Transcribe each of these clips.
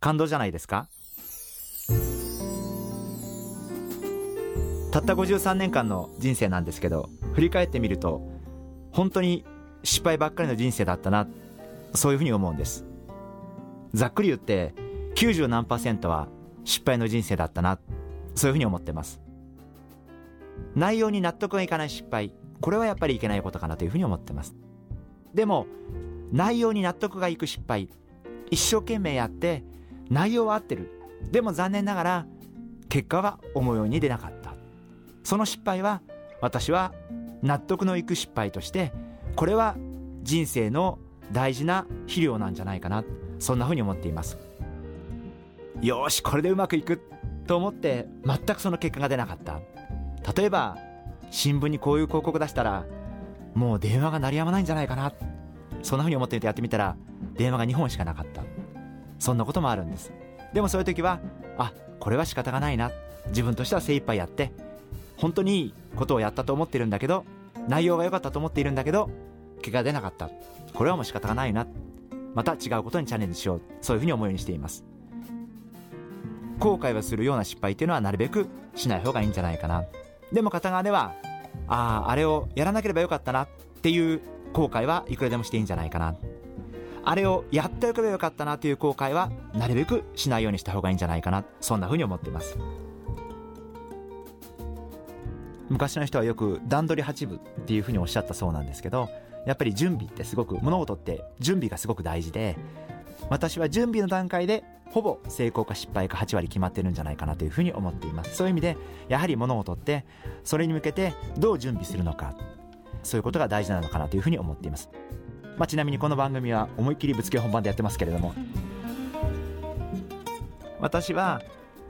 感動じゃないですか？たった53年間の人生なんですけど振り返ってみると本当に失敗ばっかりの人生だったなそういうふうに思うんです。ざっくり言って90何パーセントは失敗の人生だったなそういうふうに思ってます。内容に納得がいかない失敗これはやっぱりいけないことかなというふうに思ってます。でも内容に納得がいく失敗一生懸命やって内容は合ってる。でも残念ながら結果は思うように出なかった。その失敗は私は納得のいく失敗としてこれは人生の大事な肥料なんじゃないかな。そんなふうに思っています。よしこれでうまくいく。と思って全くその結果が出なかった。例えば新聞にこういう広告出したらもう電話が鳴りやまないんじゃないかな。そんなふうに思ってみてやってみたら電話が2本しかなかった。そんなこともあるんです。でもそういう時はあこれは仕方がないな。自分としては精一杯やって本当にいいことをやったと思ってるんだけど内容が良かったと思っているんだけど結果が出なかった。これはもう仕方がないな。また違うことにチャレンジしよう。そういうふうに思うようにしています。後悔をするような失敗っていうのはなるべくしない方がいいんじゃないかな。でも片側ではあああれをやらなければよかったなっていう後悔はいくらでもしていいんじゃないかな。あれをやっておけばよかったなという後悔はなるべくしないようにした方がいいんじゃないかな。そんなふうに思っています。昔の人はよく段取り八分っていうふうにおっしゃったそうなんですけどやっぱり準備ってすごく物事って準備がすごく大事で私は準備の段階でほぼ成功か失敗か8割決まってるんじゃないかなというふうに思っています。そういう意味でやはり物事ってそれに向けてどう準備するのかそういうことが大事なのかなというふうに思っています、まあ、ちなみにこの番組は思いっきりぶつけ本番でやってますけれども。私は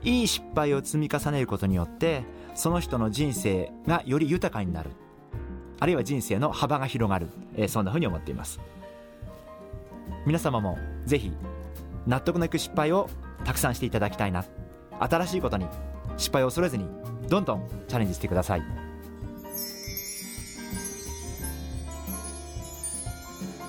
いい失敗を積み重ねることによってその人の人生がより豊かになる。あるいは人生の幅が広がる、えー、そんなふうに思っています。皆様もぜひ納得のいく失敗をたくさんしていただきたいな。新しいことに失敗を恐れずにどんどんチャレンジしてください。